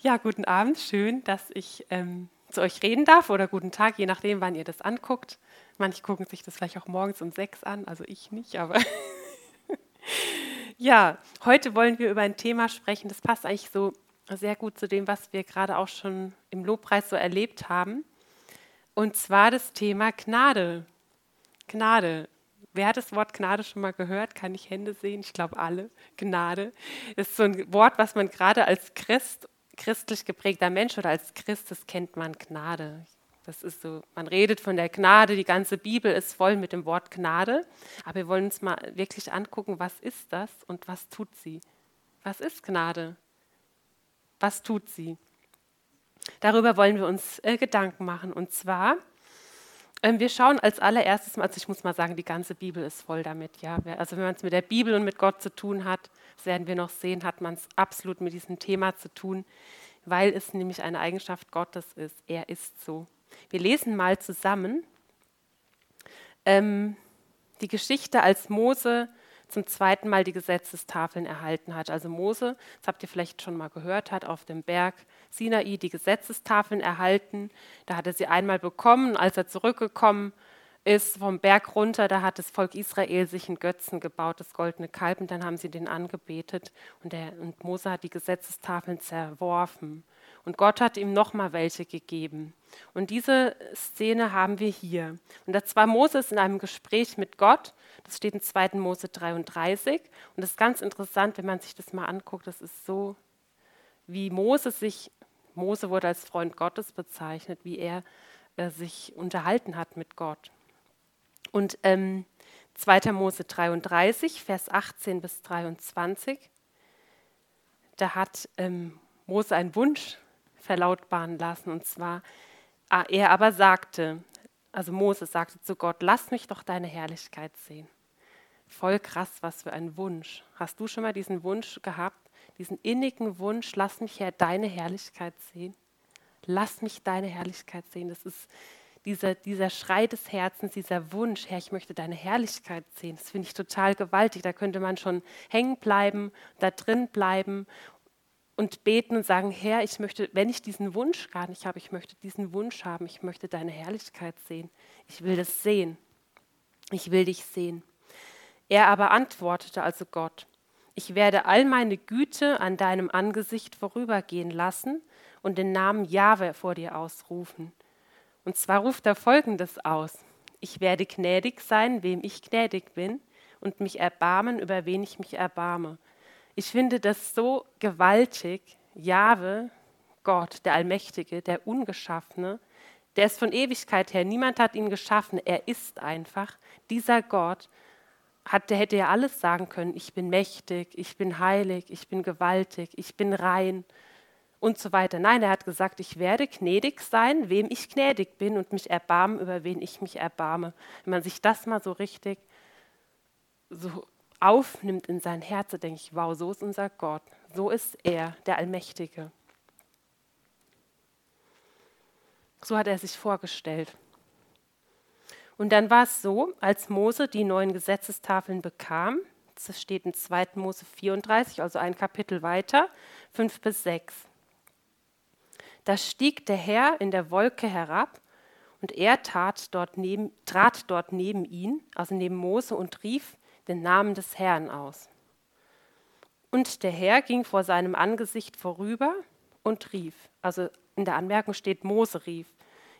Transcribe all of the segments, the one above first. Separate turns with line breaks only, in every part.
Ja, guten Abend. Schön, dass ich ähm, zu euch reden darf oder guten Tag, je nachdem, wann ihr das anguckt. Manche gucken sich das vielleicht auch morgens um sechs an, also ich nicht, aber ja, heute wollen wir über ein Thema sprechen, das passt eigentlich so sehr gut zu dem, was wir gerade auch schon im Lobpreis so erlebt haben. Und zwar das Thema Gnade. Gnade. Wer hat das Wort Gnade schon mal gehört? Kann ich Hände sehen? Ich glaube alle. Gnade ist so ein Wort, was man gerade als Christ christlich geprägter Mensch oder als Christus kennt man Gnade. Das ist so, man redet von der Gnade, die ganze Bibel ist voll mit dem Wort Gnade. Aber wir wollen uns mal wirklich angucken, was ist das und was tut sie? Was ist Gnade? Was tut sie? Darüber wollen wir uns äh, Gedanken machen. Und zwar, wir schauen als allererstes mal, also ich muss mal sagen, die ganze Bibel ist voll damit. Ja? Also wenn man es mit der Bibel und mit Gott zu tun hat, das werden wir noch sehen, hat man es absolut mit diesem Thema zu tun, weil es nämlich eine Eigenschaft Gottes ist. Er ist so. Wir lesen mal zusammen ähm, die Geschichte, als Mose zum zweiten Mal die Gesetzestafeln erhalten hat. Also Mose, das habt ihr vielleicht schon mal gehört, hat auf dem Berg Sinai die Gesetzestafeln erhalten. Da hat er sie einmal bekommen, als er zurückgekommen ist vom Berg runter, da hat das Volk Israel sich einen Götzen gebaut, das goldene Kalb, und dann haben sie den angebetet und, der, und Mose hat die Gesetzestafeln zerworfen. Und Gott hat ihm nochmal welche gegeben. Und diese Szene haben wir hier. Und das war Moses in einem Gespräch mit Gott. Das steht in 2. Mose 33. Und das ist ganz interessant, wenn man sich das mal anguckt. Das ist so, wie Mose sich, Mose wurde als Freund Gottes bezeichnet, wie er äh, sich unterhalten hat mit Gott. Und ähm, 2. Mose 33, Vers 18 bis 23, da hat ähm, Mose einen Wunsch verlautbaren lassen. Und zwar, ah, er aber sagte, also Mose sagte zu Gott, lass mich doch deine Herrlichkeit sehen. Voll krass, was für ein Wunsch. Hast du schon mal diesen Wunsch gehabt, diesen innigen Wunsch, lass mich Herr deine Herrlichkeit sehen? Lass mich deine Herrlichkeit sehen. Das ist dieser, dieser Schrei des Herzens, dieser Wunsch, Herr, ich möchte deine Herrlichkeit sehen, das finde ich total gewaltig. Da könnte man schon hängen bleiben, da drin bleiben und beten und sagen, Herr, ich möchte, wenn ich diesen Wunsch gar nicht habe, ich möchte diesen Wunsch haben, ich möchte deine Herrlichkeit sehen. Ich will das sehen. Ich will dich sehen. Er aber antwortete also Gott, ich werde all meine Güte an deinem Angesicht vorübergehen lassen und den Namen Jahwe vor dir ausrufen. Und zwar ruft er Folgendes aus. Ich werde gnädig sein, wem ich gnädig bin, und mich erbarmen, über wen ich mich erbarme. Ich finde das so gewaltig. Jahwe, Gott, der Allmächtige, der Ungeschaffene, der ist von Ewigkeit her, niemand hat ihn geschaffen, er ist einfach. Dieser Gott hat, der hätte ja alles sagen können, ich bin mächtig, ich bin heilig, ich bin gewaltig, ich bin rein und so weiter. Nein, er hat gesagt, ich werde gnädig sein, wem ich gnädig bin und mich erbarmen, über wen ich mich erbarme. Wenn man sich das mal so richtig so aufnimmt in sein Herz, denke ich, wow, so ist unser Gott, so ist er, der Allmächtige. So hat er sich vorgestellt. Und dann war es so, als Mose die neuen Gesetzestafeln bekam, das steht in 2. Mose 34, also ein Kapitel weiter, 5 bis 6. Da stieg der Herr in der Wolke herab und er tat dort neben, trat dort neben ihn, also neben Mose, und rief den Namen des Herrn aus. Und der Herr ging vor seinem Angesicht vorüber und rief, also in der Anmerkung steht, Mose rief,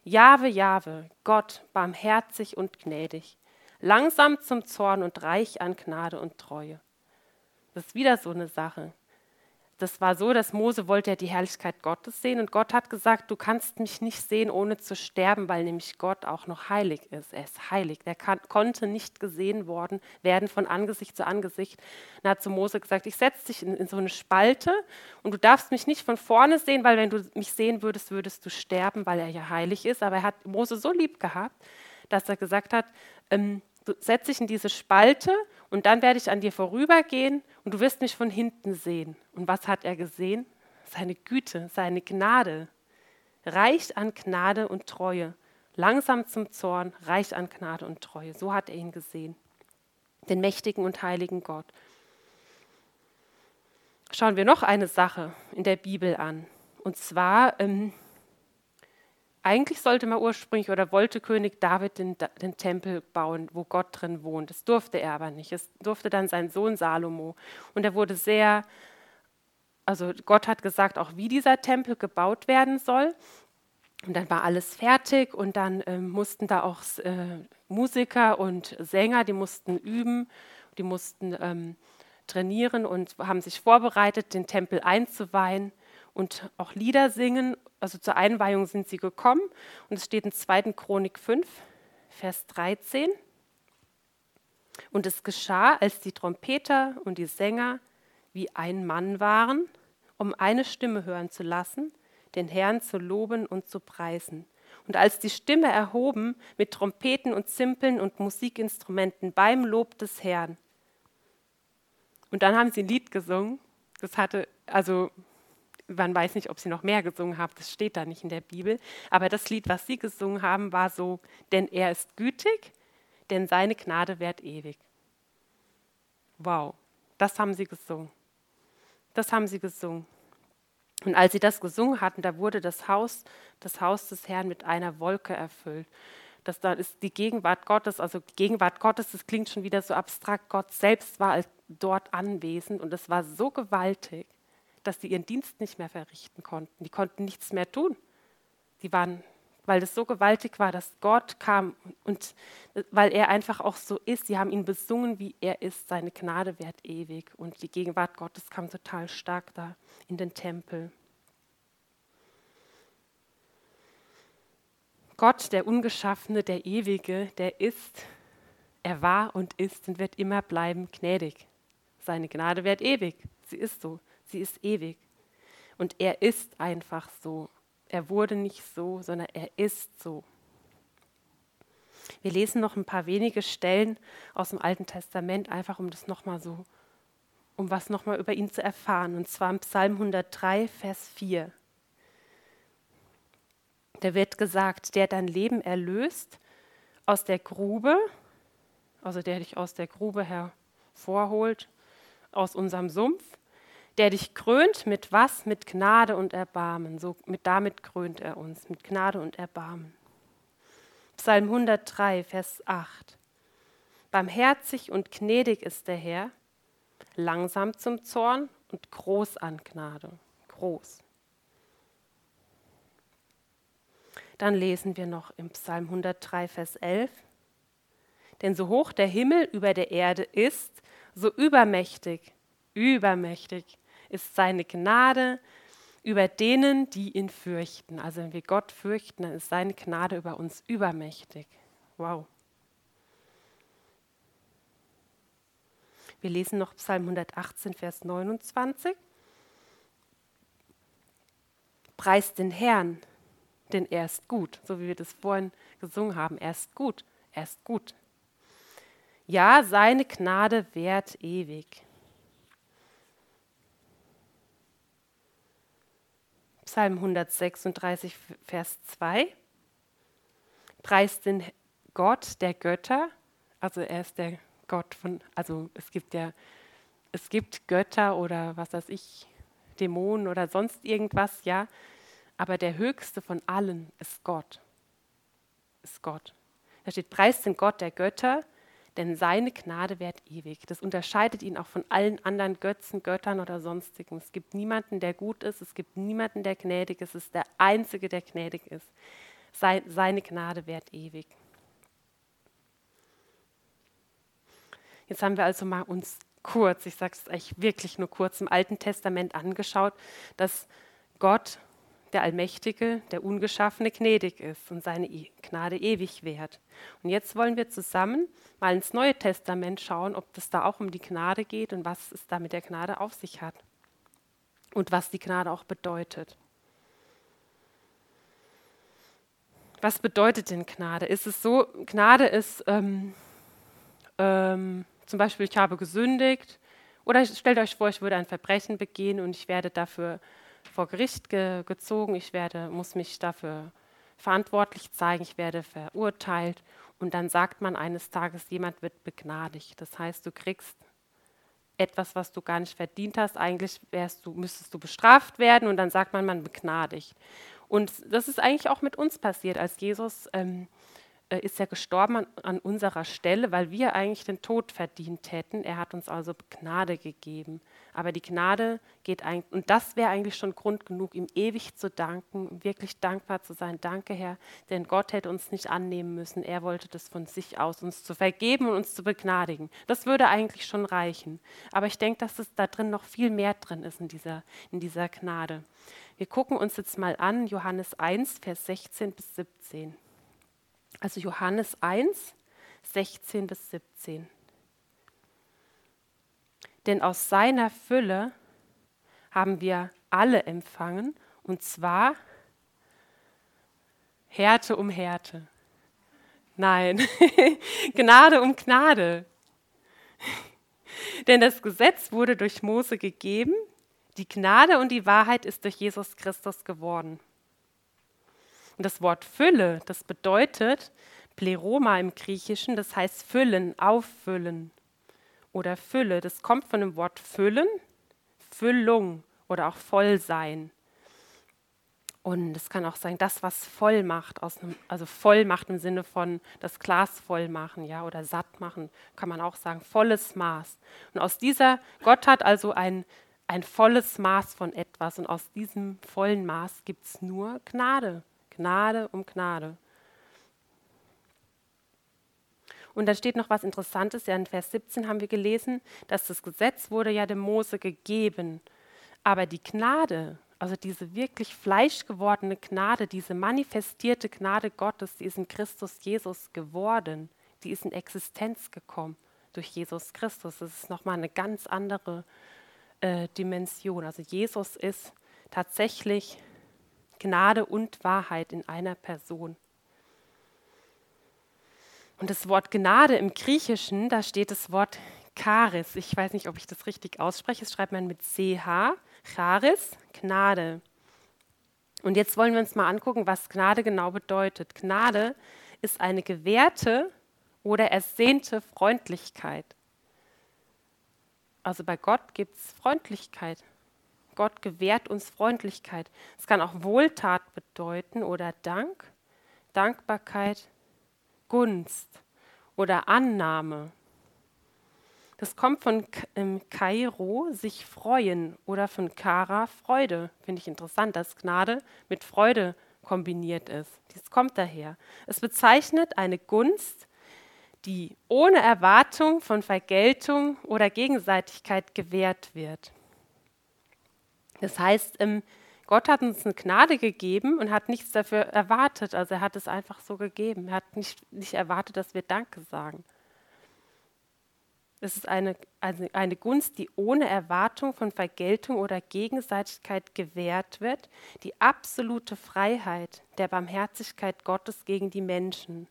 Jahwe, Jahwe, Gott, barmherzig und gnädig, langsam zum Zorn und reich an Gnade und Treue. Das ist wieder so eine Sache das war so, dass Mose wollte ja die Herrlichkeit Gottes sehen und Gott hat gesagt, du kannst mich nicht sehen, ohne zu sterben, weil nämlich Gott auch noch heilig ist. Er ist heilig. Er kann, konnte nicht gesehen worden werden von Angesicht zu Angesicht. Und hat zu Mose gesagt, ich setze dich in, in so eine Spalte und du darfst mich nicht von vorne sehen, weil wenn du mich sehen würdest, würdest du sterben, weil er ja heilig ist. Aber er hat Mose so lieb gehabt, dass er gesagt hat, ähm, du setz dich in diese Spalte und dann werde ich an dir vorübergehen und du wirst mich von hinten sehen. Und was hat er gesehen? Seine Güte, seine Gnade. Reich an Gnade und Treue. Langsam zum Zorn, reich an Gnade und Treue. So hat er ihn gesehen. Den mächtigen und heiligen Gott. Schauen wir noch eine Sache in der Bibel an. Und zwar, ähm, eigentlich sollte man ursprünglich oder wollte König David den, den, Tempel bauen, wo Gott drin wohnt. Das durfte er aber nicht. Es durfte dann sein Sohn Salomo. Und er wurde sehr, also Gott hat gesagt, auch wie dieser Tempel gebaut werden soll. Und dann war alles fertig und dann äh, mussten da auch äh, Musiker und Sänger, die mussten üben, die mussten ähm, trainieren und haben sich vorbereitet, den Tempel einzuweihen und auch Lieder singen. Also zur Einweihung sind sie gekommen und es steht in 2. Chronik 5, Vers 13. Und es geschah, als die Trompeter und die Sänger wie ein Mann waren, um eine Stimme hören zu lassen, den Herrn zu loben und zu preisen. Und als die Stimme erhoben mit Trompeten und Zimpeln und Musikinstrumenten beim Lob des Herrn. Und dann haben sie ein Lied gesungen. Das hatte, also man weiß nicht, ob sie noch mehr gesungen haben, das steht da nicht in der Bibel. Aber das Lied, was sie gesungen haben, war so, denn er ist gütig, denn seine Gnade währt ewig. Wow, das haben sie gesungen. Das haben sie gesungen. Und als sie das gesungen hatten, da wurde das Haus, das Haus des Herrn mit einer Wolke erfüllt. Das da ist die Gegenwart Gottes, also die Gegenwart Gottes, das klingt schon wieder so abstrakt. Gott selbst war dort anwesend und es war so gewaltig, dass sie ihren Dienst nicht mehr verrichten konnten. Die konnten nichts mehr tun. Die waren weil das so gewaltig war, dass Gott kam und weil er einfach auch so ist. Sie haben ihn besungen, wie er ist. Seine Gnade währt ewig. Und die Gegenwart Gottes kam total stark da in den Tempel. Gott, der Ungeschaffene, der Ewige, der ist, er war und ist und wird immer bleiben gnädig. Seine Gnade währt ewig. Sie ist so. Sie ist ewig. Und er ist einfach so. Er wurde nicht so, sondern er ist so. Wir lesen noch ein paar wenige Stellen aus dem Alten Testament, einfach um das nochmal so, um was nochmal über ihn zu erfahren. Und zwar im Psalm 103, Vers 4. Da wird gesagt, der dein Leben erlöst aus der Grube, also der dich aus der Grube hervorholt, aus unserem Sumpf, der dich krönt mit was? Mit Gnade und Erbarmen. So, mit, damit krönt er uns, mit Gnade und Erbarmen. Psalm 103, Vers 8. Barmherzig und gnädig ist der Herr, langsam zum Zorn und groß an Gnade. Groß. Dann lesen wir noch im Psalm 103, Vers 11. Denn so hoch der Himmel über der Erde ist, so übermächtig, übermächtig ist seine Gnade über denen, die ihn fürchten. Also wenn wir Gott fürchten, dann ist seine Gnade über uns übermächtig. Wow. Wir lesen noch Psalm 118, Vers 29. Preist den Herrn, denn er ist gut, so wie wir das vorhin gesungen haben. Er ist gut, er ist gut. Ja, seine Gnade währt ewig. Psalm 136, Vers 2. Preist den Gott der Götter, also er ist der Gott von, also es gibt ja, es gibt Götter oder was weiß ich, Dämonen oder sonst irgendwas, ja, aber der höchste von allen ist Gott. Ist Gott. Da steht, preist den Gott der Götter, denn seine Gnade währt ewig. Das unterscheidet ihn auch von allen anderen Götzen, Göttern oder sonstigen. Es gibt niemanden, der gut ist, es gibt niemanden, der gnädig ist, es ist der Einzige, der gnädig ist. Seine Gnade währt ewig. Jetzt haben wir also mal uns kurz, ich sage es euch wirklich nur kurz, im Alten Testament angeschaut, dass Gott der Allmächtige, der Ungeschaffene gnädig ist und seine Gnade ewig währt. Und jetzt wollen wir zusammen mal ins Neue Testament schauen, ob das da auch um die Gnade geht und was es da mit der Gnade auf sich hat und was die Gnade auch bedeutet. Was bedeutet denn Gnade? Ist es so, Gnade ist ähm, ähm, zum Beispiel, ich habe gesündigt oder stellt euch vor, ich würde ein Verbrechen begehen und ich werde dafür vor Gericht ge gezogen, ich werde, muss mich dafür verantwortlich zeigen, ich werde verurteilt und dann sagt man eines Tages, jemand wird begnadigt. Das heißt, du kriegst etwas, was du gar nicht verdient hast. Eigentlich wärst du, müsstest du bestraft werden und dann sagt man, man begnadigt. Und das ist eigentlich auch mit uns passiert, als Jesus ähm, äh, ist ja gestorben an, an, unserer Stelle, weil wir eigentlich den Tod verdient hätten. Er hat uns also Gnade gegeben. Aber die Gnade geht eigentlich, und das wäre eigentlich schon Grund genug, ihm ewig zu danken, wirklich dankbar zu sein. Danke, Herr, denn Gott hätte uns nicht annehmen müssen. Er wollte das von sich aus, uns zu vergeben und uns zu begnadigen. Das würde eigentlich schon reichen. Aber ich denke, dass es da drin noch viel mehr drin ist in dieser, in dieser Gnade. Wir gucken uns jetzt mal an, Johannes 1, Vers 16 bis 17. Also Johannes 1, 16 bis 17. Denn aus seiner Fülle haben wir alle empfangen, und zwar Härte um Härte. Nein, Gnade um Gnade. Denn das Gesetz wurde durch Mose gegeben, die Gnade und die Wahrheit ist durch Jesus Christus geworden. Und das Wort Fülle, das bedeutet Pleroma im Griechischen, das heißt füllen, auffüllen oder Fülle. Das kommt von dem Wort füllen, Füllung oder auch voll sein. Und es kann auch sein, das, was voll macht, einem, also voll macht im Sinne von das Glas voll machen, ja, oder satt machen, kann man auch sagen, volles Maß. Und aus dieser, Gott hat also ein, ein volles Maß von etwas und aus diesem vollen Maß gibt es nur Gnade. Gnade um Gnade. Und da steht noch was Interessantes, ja in Vers 17 haben wir gelesen, dass das Gesetz wurde ja dem Mose gegeben, aber die Gnade, also diese wirklich fleischgewordene Gnade, diese manifestierte Gnade Gottes, die ist in Christus Jesus geworden, die ist in Existenz gekommen durch Jesus Christus. Das ist nochmal eine ganz andere äh, Dimension. Also Jesus ist tatsächlich Gnade und Wahrheit in einer Person. Und das Wort Gnade im Griechischen, da steht das Wort Charis. Ich weiß nicht, ob ich das richtig ausspreche. Das schreibt man mit CH. Charis, Gnade. Und jetzt wollen wir uns mal angucken, was Gnade genau bedeutet. Gnade ist eine gewährte oder ersehnte Freundlichkeit. Also bei Gott gibt es Freundlichkeit. Gott gewährt uns Freundlichkeit. Es kann auch Wohltat bedeuten oder Dank, Dankbarkeit, Gunst oder Annahme. Das kommt von Kairo, sich freuen, oder von Kara, Freude. Finde ich interessant, dass Gnade mit Freude kombiniert ist. Dies kommt daher. Es bezeichnet eine Gunst, die ohne Erwartung von Vergeltung oder Gegenseitigkeit gewährt wird. Das heißt, ähm, Gott hat uns eine Gnade gegeben und hat nichts dafür erwartet. Also er hat es einfach so gegeben. Er hat nicht, nicht erwartet, dass wir Danke sagen. Es ist eine, also eine Gunst, die ohne Erwartung von Vergeltung oder Gegenseitigkeit gewährt wird, die absolute Freiheit der Barmherzigkeit Gottes gegen die Menschen.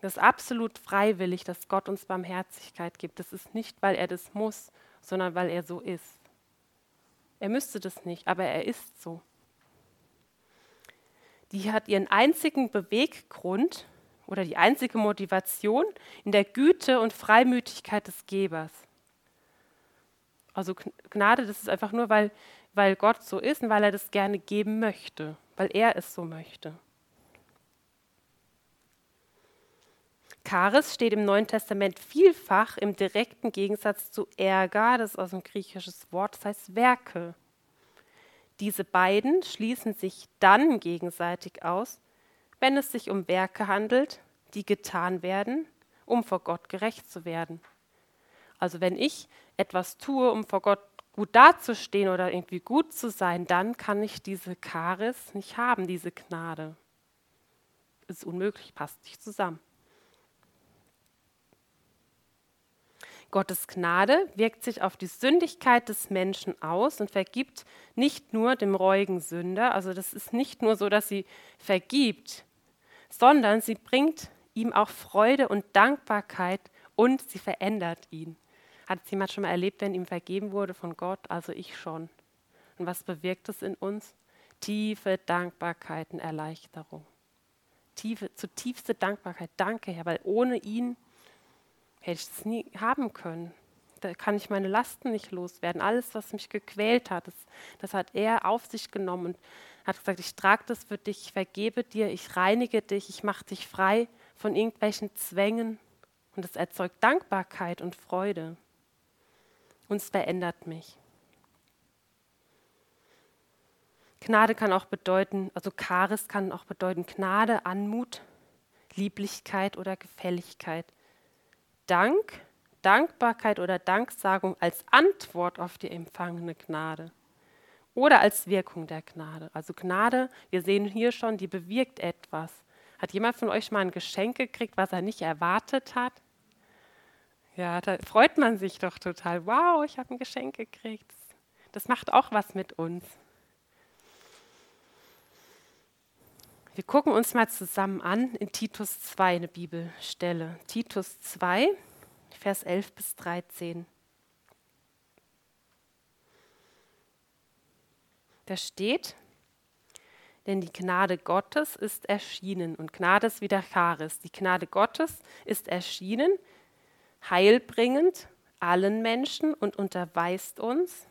Das ist absolut freiwillig, dass Gott uns Barmherzigkeit gibt. Das ist nicht, weil er das muss, sondern weil er so ist. Er müsste das nicht, aber er ist so. Die hat ihren einzigen Beweggrund oder die einzige Motivation in der Güte und Freimütigkeit des Gebers. Also Gnade, das ist einfach nur, weil, weil Gott so ist und weil er das gerne geben möchte, weil er es so möchte. Charis steht im Neuen Testament vielfach im direkten Gegensatz zu Ärger, das ist aus dem griechischen Wort, das heißt Werke. Diese beiden schließen sich dann gegenseitig aus, wenn es sich um Werke handelt, die getan werden, um vor Gott gerecht zu werden. Also wenn ich etwas tue, um vor Gott gut dazustehen oder irgendwie gut zu sein, dann kann ich diese Charis nicht haben, diese Gnade. Ist unmöglich, passt nicht zusammen. Gottes Gnade wirkt sich auf die Sündigkeit des Menschen aus und vergibt nicht nur dem reuigen Sünder, also das ist nicht nur so, dass sie vergibt, sondern sie bringt ihm auch Freude und Dankbarkeit und sie verändert ihn. Hat es jemand schon mal erlebt, wenn ihm vergeben wurde von Gott? Also ich schon. Und was bewirkt es in uns? Tiefe Dankbarkeit und Erleichterung. Tiefe, zutiefste Dankbarkeit. Danke, Herr, weil ohne ihn hätte ich das nie haben können. Da kann ich meine Lasten nicht loswerden. Alles, was mich gequält hat, das, das hat er auf sich genommen und hat gesagt, ich trage das für dich, ich vergebe dir, ich reinige dich, ich mache dich frei von irgendwelchen Zwängen. Und es erzeugt Dankbarkeit und Freude. Und es verändert mich. Gnade kann auch bedeuten, also Charis kann auch bedeuten Gnade, Anmut, Lieblichkeit oder Gefälligkeit. Dank, Dankbarkeit oder Danksagung als Antwort auf die empfangene Gnade oder als Wirkung der Gnade. Also Gnade, wir sehen hier schon, die bewirkt etwas. Hat jemand von euch mal ein Geschenk gekriegt, was er nicht erwartet hat? Ja, da freut man sich doch total. Wow, ich habe ein Geschenk gekriegt. Das macht auch was mit uns. Wir gucken uns mal zusammen an in Titus 2 eine Bibelstelle. Titus 2, Vers 11 bis 13. Da steht, denn die Gnade Gottes ist erschienen und Gnade ist wieder Charis. Die Gnade Gottes ist erschienen, heilbringend allen Menschen und unterweist uns,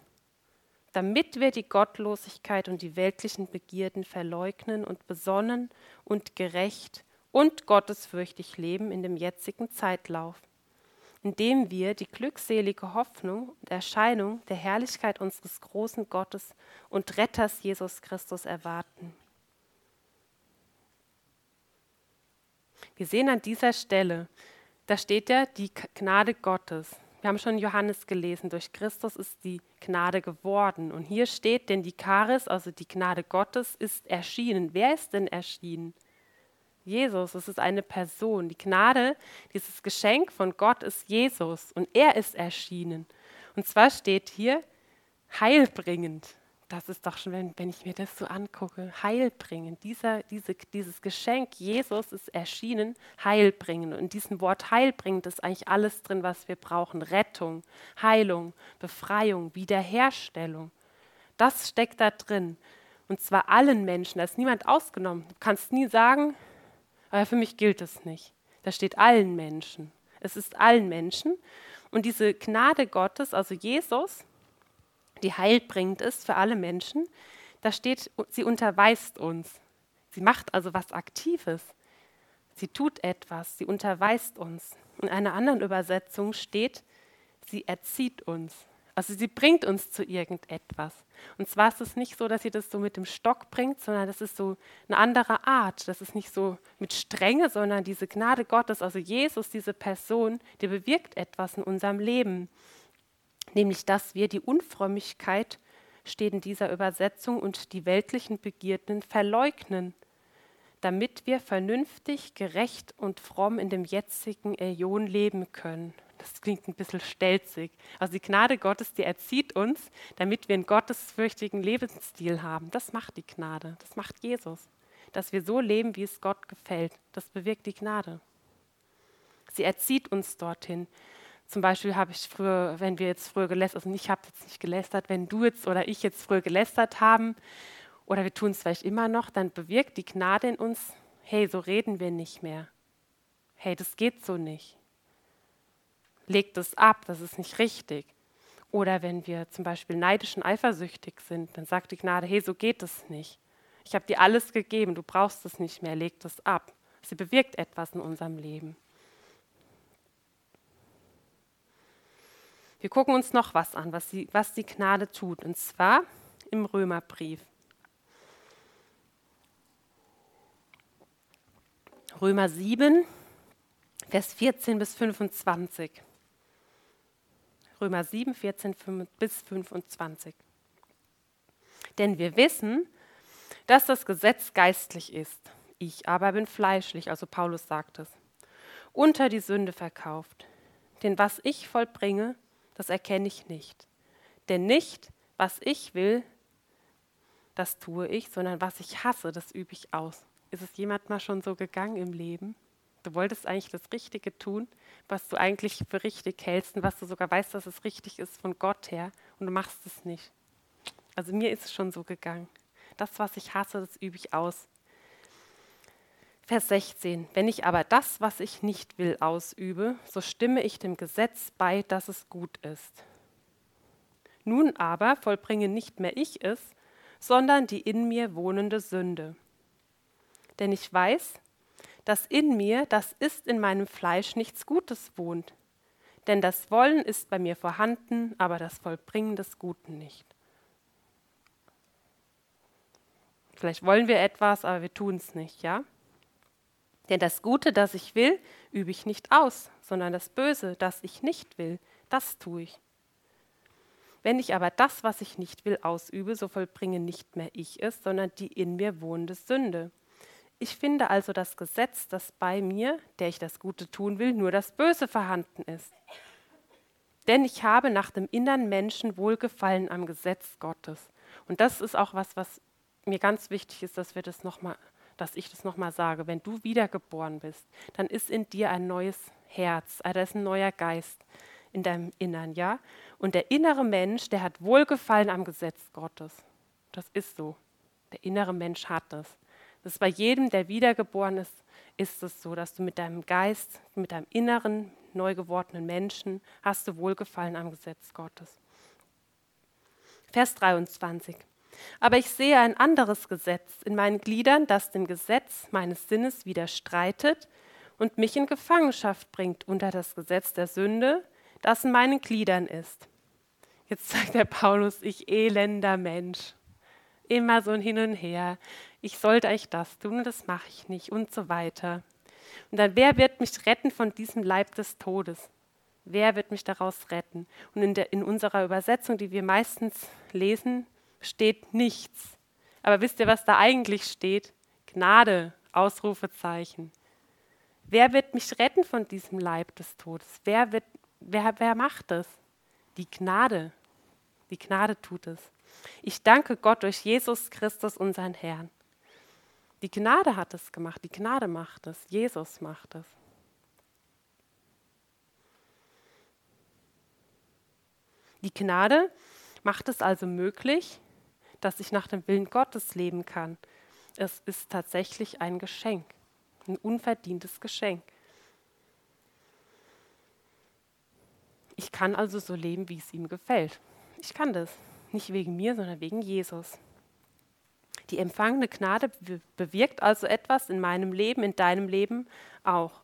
damit wir die Gottlosigkeit und die weltlichen Begierden verleugnen und besonnen und gerecht und gottesfürchtig leben in dem jetzigen Zeitlauf, indem wir die glückselige Hoffnung und Erscheinung der Herrlichkeit unseres großen Gottes und Retters Jesus Christus erwarten. Wir sehen an dieser Stelle, da steht ja die Gnade Gottes. Wir haben schon Johannes gelesen, durch Christus ist die Gnade geworden. Und hier steht, denn die Charis, also die Gnade Gottes, ist erschienen. Wer ist denn erschienen? Jesus, es ist eine Person. Die Gnade, dieses Geschenk von Gott ist Jesus und er ist erschienen. Und zwar steht hier heilbringend das ist doch schon, wenn, wenn ich mir das so angucke, heilbringend. Dieser, diese, dieses Geschenk Jesus ist erschienen, heilbringend. Und in diesem Wort heilbringend ist eigentlich alles drin, was wir brauchen. Rettung, Heilung, Befreiung, Wiederherstellung. Das steckt da drin. Und zwar allen Menschen, da ist niemand ausgenommen. Du kannst nie sagen, aber für mich gilt es nicht. Da steht allen Menschen. Es ist allen Menschen. Und diese Gnade Gottes, also Jesus, die heilbringend ist für alle Menschen. Da steht, sie unterweist uns. Sie macht also was Aktives. Sie tut etwas, sie unterweist uns. In einer anderen Übersetzung steht, sie erzieht uns. Also sie bringt uns zu irgendetwas. Und zwar ist es nicht so, dass sie das so mit dem Stock bringt, sondern das ist so eine andere Art. Das ist nicht so mit Strenge, sondern diese Gnade Gottes, also Jesus, diese Person, die bewirkt etwas in unserem Leben nämlich dass wir die Unfrömmigkeit, steht in dieser Übersetzung, und die weltlichen Begierden verleugnen, damit wir vernünftig, gerecht und fromm in dem jetzigen Äon leben können. Das klingt ein bisschen stelzig. Also die Gnade Gottes, die erzieht uns, damit wir einen gottesfürchtigen Lebensstil haben. Das macht die Gnade, das macht Jesus. Dass wir so leben, wie es Gott gefällt, das bewirkt die Gnade. Sie erzieht uns dorthin. Zum Beispiel habe ich früher, wenn wir jetzt früher gelästert, also ich habe jetzt nicht gelästert, wenn du jetzt oder ich jetzt früher gelästert haben oder wir tun es vielleicht immer noch, dann bewirkt die Gnade in uns, hey, so reden wir nicht mehr. Hey, das geht so nicht. Legt es ab, das ist nicht richtig. Oder wenn wir zum Beispiel neidisch und eifersüchtig sind, dann sagt die Gnade, hey, so geht es nicht. Ich habe dir alles gegeben, du brauchst es nicht mehr, leg es ab. Sie bewirkt etwas in unserem Leben. Wir gucken uns noch was an, was die, was die Gnade tut, und zwar im Römerbrief. Römer 7, Vers 14 bis 25. Römer 7, 14 bis 25. Denn wir wissen, dass das Gesetz geistlich ist. Ich aber bin fleischlich, also Paulus sagt es, unter die Sünde verkauft. Denn was ich vollbringe, das erkenne ich nicht. Denn nicht, was ich will, das tue ich, sondern was ich hasse, das übe ich aus. Ist es jemand mal schon so gegangen im Leben? Du wolltest eigentlich das Richtige tun, was du eigentlich für richtig hältst und was du sogar weißt, dass es richtig ist von Gott her und du machst es nicht. Also mir ist es schon so gegangen. Das, was ich hasse, das übe ich aus. Vers 16. Wenn ich aber das, was ich nicht will, ausübe, so stimme ich dem Gesetz bei, dass es gut ist. Nun aber vollbringe nicht mehr ich es, sondern die in mir wohnende Sünde. Denn ich weiß, dass in mir, das ist in meinem Fleisch, nichts Gutes wohnt. Denn das Wollen ist bei mir vorhanden, aber das Vollbringen des Guten nicht. Vielleicht wollen wir etwas, aber wir tun es nicht, ja? Denn das Gute, das ich will, übe ich nicht aus, sondern das Böse, das ich nicht will, das tue ich. Wenn ich aber das, was ich nicht will, ausübe, so vollbringe nicht mehr ich es, sondern die in mir wohnende Sünde. Ich finde also das Gesetz, dass bei mir, der ich das Gute tun will, nur das Böse vorhanden ist. Denn ich habe nach dem inneren Menschen Wohlgefallen am Gesetz Gottes. Und das ist auch was, was mir ganz wichtig ist, dass wir das noch mal, dass ich das nochmal sage. Wenn du wiedergeboren bist, dann ist in dir ein neues Herz, also da ist ein neuer Geist in deinem Innern, ja? Und der innere Mensch, der hat Wohlgefallen am Gesetz Gottes. Das ist so. Der innere Mensch hat das. Das ist bei jedem, der wiedergeboren ist, ist es so, dass du mit deinem Geist, mit deinem inneren, neu gewordenen Menschen, hast du Wohlgefallen am Gesetz Gottes. Vers 23. Aber ich sehe ein anderes Gesetz in meinen Gliedern, das dem Gesetz meines Sinnes widerstreitet und mich in Gefangenschaft bringt unter das Gesetz der Sünde, das in meinen Gliedern ist. Jetzt sagt der Paulus, ich elender Mensch. Immer so ein Hin und Her. Ich sollte eigentlich das tun, das mache ich nicht und so weiter. Und dann, wer wird mich retten von diesem Leib des Todes? Wer wird mich daraus retten? Und in, der, in unserer Übersetzung, die wir meistens lesen, steht nichts. Aber wisst ihr, was da eigentlich steht? Gnade, Ausrufezeichen. Wer wird mich retten von diesem Leib des Todes? Wer wird wer, wer macht es? Die Gnade. Die Gnade tut es. Ich danke Gott durch Jesus Christus, unseren Herrn. Die Gnade hat es gemacht, die Gnade macht es, Jesus macht es. Die Gnade macht es also möglich, dass ich nach dem Willen Gottes leben kann. Es ist tatsächlich ein Geschenk, ein unverdientes Geschenk. Ich kann also so leben, wie es ihm gefällt. Ich kann das. Nicht wegen mir, sondern wegen Jesus. Die empfangene Gnade bewirkt also etwas in meinem Leben, in deinem Leben auch.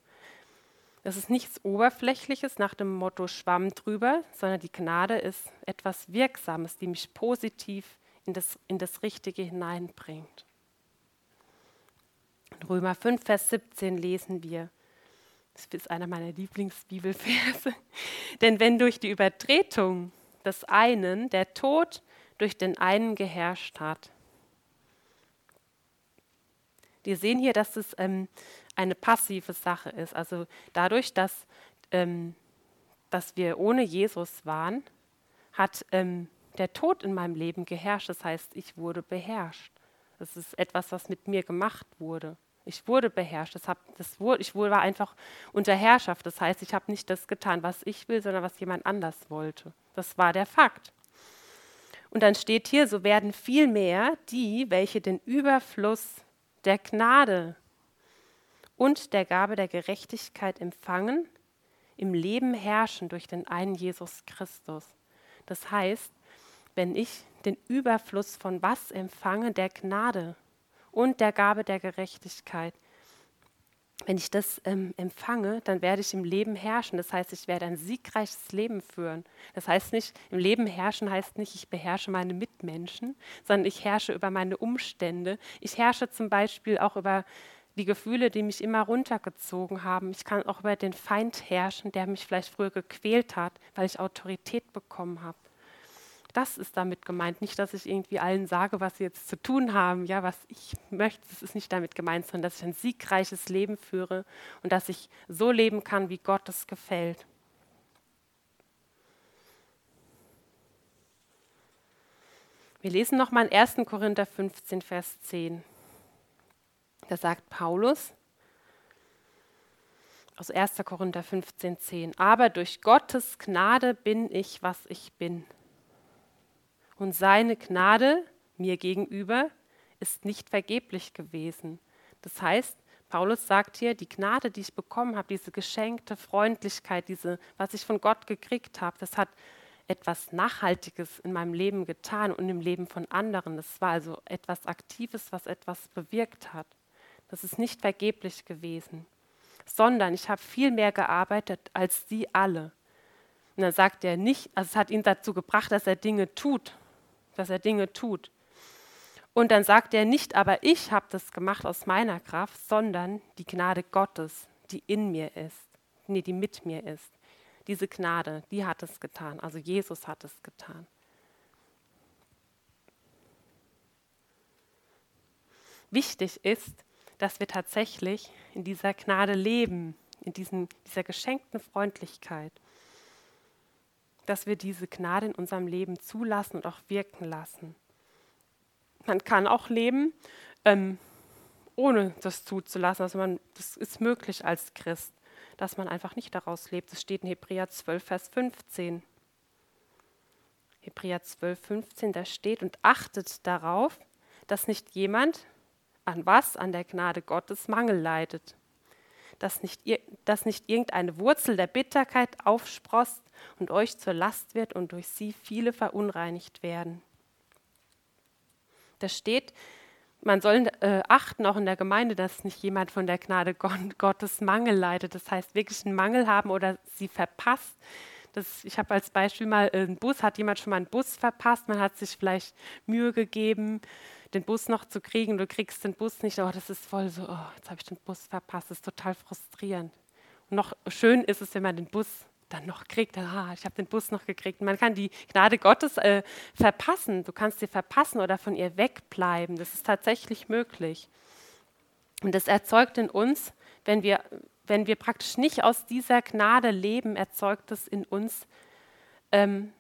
Das ist nichts Oberflächliches nach dem Motto Schwamm drüber, sondern die Gnade ist etwas Wirksames, die mich positiv in das, in das Richtige hineinbringt. In Römer 5, Vers 17 lesen wir, das ist einer meiner Lieblingsbibelverse. Denn wenn durch die Übertretung des einen der Tod durch den einen geherrscht hat. Wir sehen hier, dass es ähm, eine passive Sache ist. Also dadurch, dass, ähm, dass wir ohne Jesus waren, hat ähm, der Tod in meinem Leben geherrscht. Das heißt, ich wurde beherrscht. Das ist etwas, was mit mir gemacht wurde. Ich wurde beherrscht. Das hab, das wurde, ich wurde, war einfach unter Herrschaft. Das heißt, ich habe nicht das getan, was ich will, sondern was jemand anders wollte. Das war der Fakt. Und dann steht hier, so werden vielmehr die, welche den Überfluss der Gnade und der Gabe der Gerechtigkeit empfangen, im Leben herrschen durch den einen Jesus Christus. Das heißt, wenn ich den Überfluss von was empfange, der Gnade, und der Gabe der Gerechtigkeit. Wenn ich das ähm, empfange, dann werde ich im Leben herrschen. Das heißt, ich werde ein siegreiches Leben führen. Das heißt nicht, im Leben herrschen heißt nicht, ich beherrsche meine Mitmenschen, sondern ich herrsche über meine Umstände. Ich herrsche zum Beispiel auch über die Gefühle, die mich immer runtergezogen haben. Ich kann auch über den Feind herrschen, der mich vielleicht früher gequält hat, weil ich Autorität bekommen habe das ist damit gemeint. Nicht, dass ich irgendwie allen sage, was sie jetzt zu tun haben, ja, was ich möchte. Das ist nicht damit gemeint, sondern dass ich ein siegreiches Leben führe und dass ich so leben kann, wie Gott es gefällt. Wir lesen nochmal in 1. Korinther 15, Vers 10. Da sagt Paulus, aus 1. Korinther 15, 10, aber durch Gottes Gnade bin ich, was ich bin. Und seine Gnade mir gegenüber ist nicht vergeblich gewesen. Das heißt, Paulus sagt hier, die Gnade, die ich bekommen habe, diese geschenkte Freundlichkeit, diese, was ich von Gott gekriegt habe, das hat etwas Nachhaltiges in meinem Leben getan und im Leben von anderen. Das war also etwas Aktives, was etwas bewirkt hat. Das ist nicht vergeblich gewesen, sondern ich habe viel mehr gearbeitet als sie alle. Und dann sagt er nicht, also es hat ihn dazu gebracht, dass er Dinge tut, dass er Dinge tut. Und dann sagt er nicht, aber ich habe das gemacht aus meiner Kraft, sondern die Gnade Gottes, die in mir ist, nee, die mit mir ist. Diese Gnade, die hat es getan. Also Jesus hat es getan. Wichtig ist, dass wir tatsächlich in dieser Gnade leben, in diesem, dieser geschenkten Freundlichkeit, dass wir diese Gnade in unserem Leben zulassen und auch wirken lassen. Man kann auch leben, ähm, ohne das zuzulassen. Also man, das ist möglich als Christ, dass man einfach nicht daraus lebt. Das steht in Hebräer 12, Vers 15. Hebräer 12, 15, da steht, und achtet darauf, dass nicht jemand an was an der Gnade Gottes Mangel leidet, dass nicht, dass nicht irgendeine Wurzel der Bitterkeit aufsproßt und euch zur Last wird und durch sie viele verunreinigt werden. Da steht, man soll äh, achten, auch in der Gemeinde, dass nicht jemand von der Gnade Gottes Mangel leidet. Das heißt, wirklich einen Mangel haben oder sie verpasst. Das, ich habe als Beispiel mal einen Bus, hat jemand schon mal einen Bus verpasst, man hat sich vielleicht Mühe gegeben, den Bus noch zu kriegen, du kriegst den Bus nicht, oh, das ist voll so, oh, jetzt habe ich den Bus verpasst, das ist total frustrierend. Und noch schön ist es, wenn man den Bus dann noch kriegt, ah, ich habe den Bus noch gekriegt. Man kann die Gnade Gottes äh, verpassen, du kannst sie verpassen oder von ihr wegbleiben, das ist tatsächlich möglich. Und das erzeugt in uns, wenn wir, wenn wir praktisch nicht aus dieser Gnade leben, erzeugt es in uns ähm,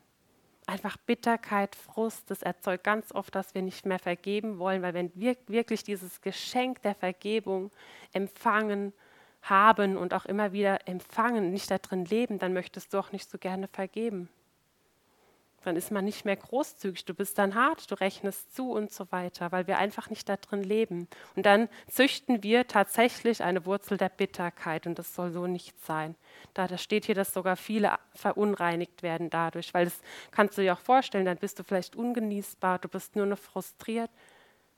einfach Bitterkeit, Frust, das erzeugt ganz oft, dass wir nicht mehr vergeben wollen, weil wenn wir wirklich dieses Geschenk der Vergebung empfangen haben und auch immer wieder empfangen, nicht darin leben, dann möchtest du auch nicht so gerne vergeben dann ist man nicht mehr großzügig, du bist dann hart, du rechnest zu und so weiter, weil wir einfach nicht da drin leben. Und dann züchten wir tatsächlich eine Wurzel der Bitterkeit und das soll so nicht sein. Da, da steht hier, dass sogar viele verunreinigt werden dadurch, weil das kannst du dir auch vorstellen, dann bist du vielleicht ungenießbar, du bist nur noch frustriert,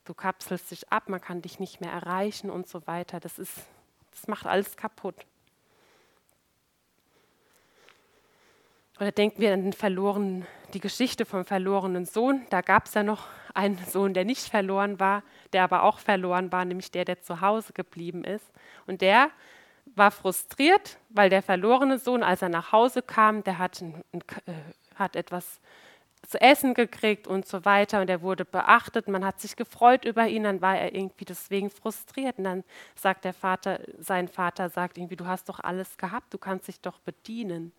du kapselst dich ab, man kann dich nicht mehr erreichen und so weiter. Das, ist, das macht alles kaputt. Oder denken wir an den verlorenen, die Geschichte vom verlorenen Sohn. Da gab es ja noch einen Sohn, der nicht verloren war, der aber auch verloren war, nämlich der, der zu Hause geblieben ist. Und der war frustriert, weil der verlorene Sohn, als er nach Hause kam, der hat, ein, ein, äh, hat etwas zu essen gekriegt und so weiter und er wurde beachtet, man hat sich gefreut über ihn, dann war er irgendwie deswegen frustriert und dann sagt der Vater, sein Vater sagt irgendwie, du hast doch alles gehabt, du kannst dich doch bedienen.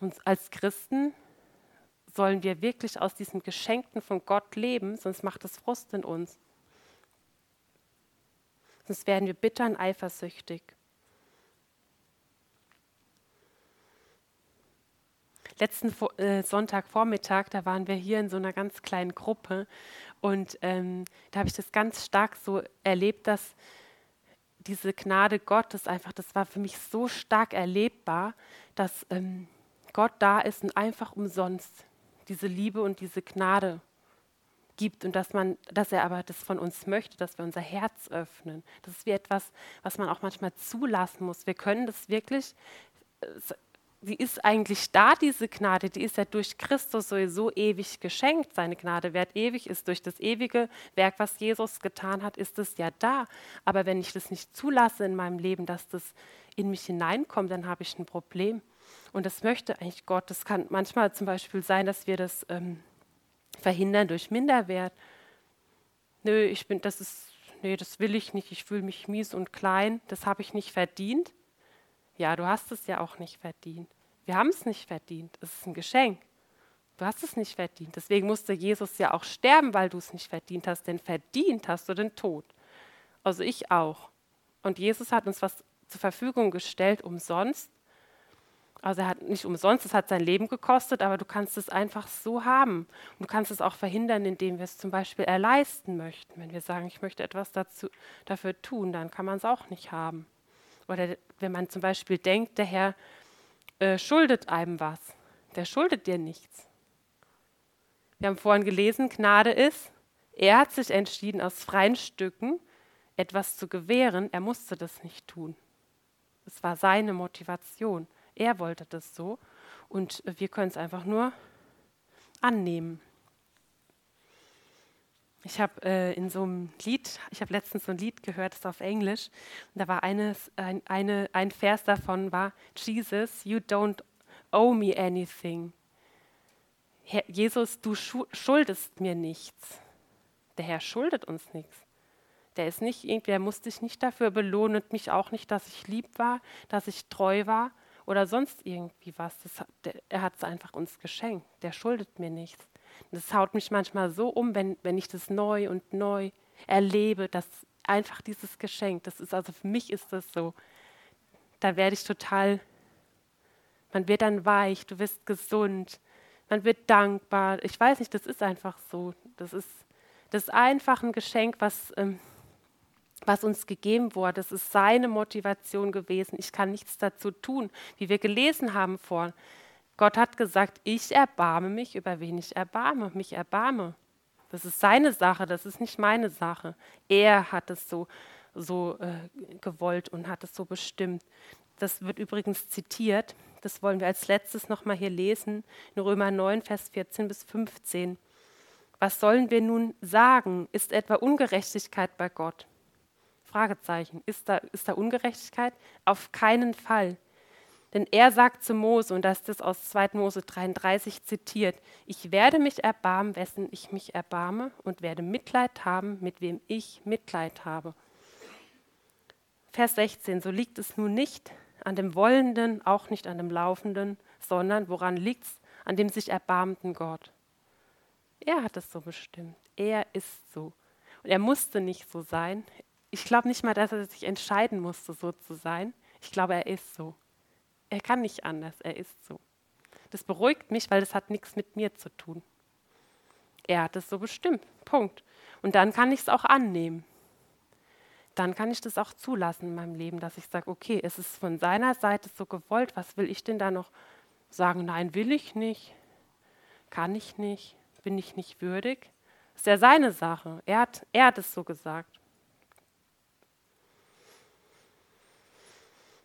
Und als Christen sollen wir wirklich aus diesen Geschenken von Gott leben, sonst macht es Frust in uns. Sonst werden wir bitter und eifersüchtig. Letzten äh, Sonntagvormittag, da waren wir hier in so einer ganz kleinen Gruppe und ähm, da habe ich das ganz stark so erlebt, dass diese Gnade Gottes einfach, das war für mich so stark erlebbar, dass ähm, Gott da ist und einfach umsonst diese Liebe und diese Gnade gibt und dass man, dass er aber das von uns möchte, dass wir unser Herz öffnen. Das ist wie etwas, was man auch manchmal zulassen muss. Wir können das wirklich, sie ist eigentlich da, diese Gnade, die ist ja durch Christus sowieso ewig geschenkt. Seine Gnade wert ewig ist durch das ewige Werk, was Jesus getan hat, ist es ja da. Aber wenn ich das nicht zulasse in meinem Leben, dass das in mich hineinkommt, dann habe ich ein Problem. Und das möchte eigentlich Gott. Das kann manchmal zum Beispiel sein, dass wir das ähm, verhindern durch Minderwert. Nö, ich bin, das ist, nee, das will ich nicht. Ich fühle mich mies und klein. Das habe ich nicht verdient. Ja, du hast es ja auch nicht verdient. Wir haben es nicht verdient. Es ist ein Geschenk. Du hast es nicht verdient. Deswegen musste Jesus ja auch sterben, weil du es nicht verdient hast. Denn verdient hast du den Tod. Also ich auch. Und Jesus hat uns was zur Verfügung gestellt, umsonst. Also er hat nicht umsonst, es hat sein Leben gekostet, aber du kannst es einfach so haben. Und du kannst es auch verhindern, indem wir es zum Beispiel erleisten möchten. Wenn wir sagen, ich möchte etwas dazu, dafür tun, dann kann man es auch nicht haben. Oder wenn man zum Beispiel denkt, der Herr äh, schuldet einem was. Der schuldet dir nichts. Wir haben vorhin gelesen, Gnade ist, er hat sich entschieden, aus freien Stücken etwas zu gewähren. Er musste das nicht tun. Es war seine Motivation. Er wollte das so und wir können es einfach nur annehmen. Ich habe äh, in so einem Lied, ich habe letztens so ein Lied gehört, das ist auf Englisch, und da war eines, ein, eine, ein Vers davon war, Jesus, you don't owe me anything. Herr, Jesus, du schuldest mir nichts. Der Herr schuldet uns nichts. Der ist nicht irgendwie, er muss dich nicht dafür belohnen, mich auch nicht, dass ich lieb war, dass ich treu war oder sonst irgendwie was. Das, der, er hat es einfach uns geschenkt. Der schuldet mir nichts. Das haut mich manchmal so um, wenn, wenn ich das neu und neu erlebe, dass einfach dieses Geschenk, das ist also für mich ist das so, da werde ich total, man wird dann weich, du wirst gesund, man wird dankbar. Ich weiß nicht, das ist einfach so. Das ist, das ist einfach ein Geschenk, was, ähm, was uns gegeben wurde. Das ist seine Motivation gewesen. Ich kann nichts dazu tun, wie wir gelesen haben vorhin. Gott hat gesagt, ich erbarme mich, über wen ich erbarme, mich erbarme. Das ist seine Sache, das ist nicht meine Sache. Er hat es so, so äh, gewollt und hat es so bestimmt. Das wird übrigens zitiert, das wollen wir als letztes nochmal hier lesen, in Römer 9, Vers 14 bis 15. Was sollen wir nun sagen? Ist etwa Ungerechtigkeit bei Gott? Fragezeichen. Ist da, ist da Ungerechtigkeit? Auf keinen Fall. Denn er sagt zu Mose, und das ist das aus 2. Mose 33 zitiert, ich werde mich erbarmen, wessen ich mich erbarme, und werde Mitleid haben, mit wem ich Mitleid habe. Vers 16, so liegt es nun nicht an dem Wollenden, auch nicht an dem Laufenden, sondern woran liegt es? An dem sich erbarmenden Gott. Er hat es so bestimmt. Er ist so. Und er musste nicht so sein. Ich glaube nicht mal, dass er sich entscheiden musste, so zu sein. Ich glaube, er ist so. Er kann nicht anders, er ist so. Das beruhigt mich, weil das hat nichts mit mir zu tun. Er hat es so bestimmt. Punkt. Und dann kann ich es auch annehmen. Dann kann ich das auch zulassen in meinem Leben, dass ich sage, okay, es ist von seiner Seite so gewollt, was will ich denn da noch sagen? Nein, will ich nicht, kann ich nicht, bin ich nicht würdig. Das ist ja seine Sache. Er hat, er hat es so gesagt.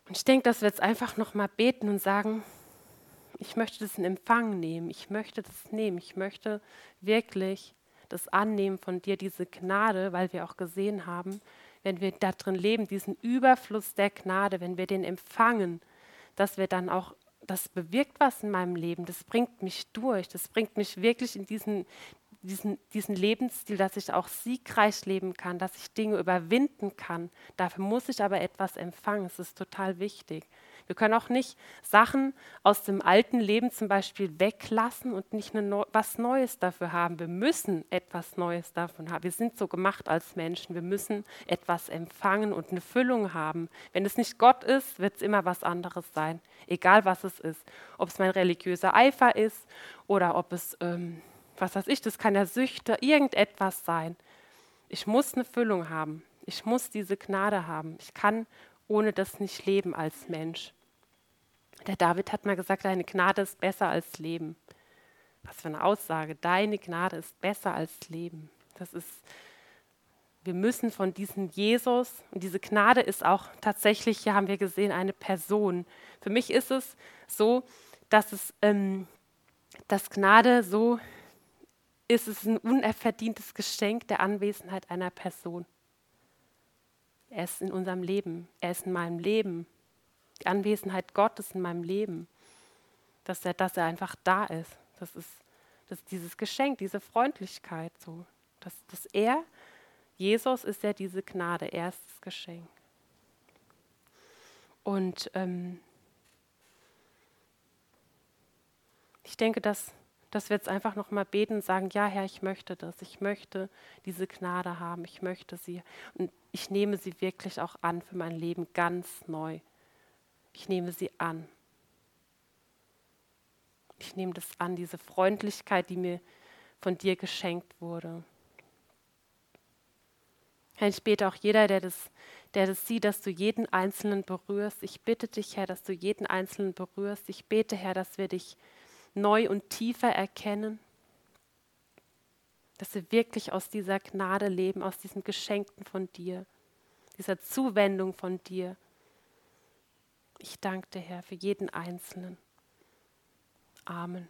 Und ich denke, dass wir jetzt einfach nochmal beten und sagen, ich möchte das in Empfang nehmen, ich möchte das nehmen, ich möchte wirklich das annehmen von dir, diese Gnade, weil wir auch gesehen haben, wenn wir da drin leben, diesen Überfluss der Gnade, wenn wir den empfangen, dass wir dann auch, das bewirkt was in meinem Leben, das bringt mich durch, das bringt mich wirklich in diesen, diesen, diesen Lebensstil, dass ich auch siegreich leben kann, dass ich Dinge überwinden kann. Dafür muss ich aber etwas empfangen. Es ist total wichtig. Wir können auch nicht Sachen aus dem alten Leben zum Beispiel weglassen und nicht Neu was Neues dafür haben. Wir müssen etwas Neues davon haben. Wir sind so gemacht als Menschen. Wir müssen etwas empfangen und eine Füllung haben. Wenn es nicht Gott ist, wird es immer was anderes sein. Egal was es ist. Ob es mein religiöser Eifer ist oder ob es... Ähm, was weiß ich, das kann ja Süchte, irgendetwas sein. Ich muss eine Füllung haben. Ich muss diese Gnade haben. Ich kann ohne das nicht leben als Mensch. Der David hat mal gesagt, deine Gnade ist besser als Leben. Was für eine Aussage. Deine Gnade ist besser als Leben. Das ist, wir müssen von diesem Jesus, und diese Gnade ist auch tatsächlich, hier haben wir gesehen, eine Person. Für mich ist es so, dass es, ähm, dass Gnade so ist es ein unverdientes Geschenk der Anwesenheit einer Person. Er ist in unserem Leben, er ist in meinem Leben. Die Anwesenheit Gottes in meinem Leben, dass er, dass er einfach da ist. Das ist, das ist dieses Geschenk, diese Freundlichkeit. So. Dass, dass er, Jesus ist ja diese Gnade, er ist das Geschenk. Und ähm, ich denke, dass dass wir jetzt einfach nochmal beten und sagen, ja Herr, ich möchte das, ich möchte diese Gnade haben, ich möchte sie und ich nehme sie wirklich auch an für mein Leben ganz neu. Ich nehme sie an. Ich nehme das an, diese Freundlichkeit, die mir von dir geschenkt wurde. Herr, ich bete auch jeder, der das, der das sieht, dass du jeden Einzelnen berührst. Ich bitte dich, Herr, dass du jeden Einzelnen berührst. Ich bete, Herr, dass wir dich neu und tiefer erkennen, dass wir wirklich aus dieser Gnade leben, aus diesem Geschenken von dir, dieser Zuwendung von dir. Ich danke dir, Herr, für jeden Einzelnen. Amen.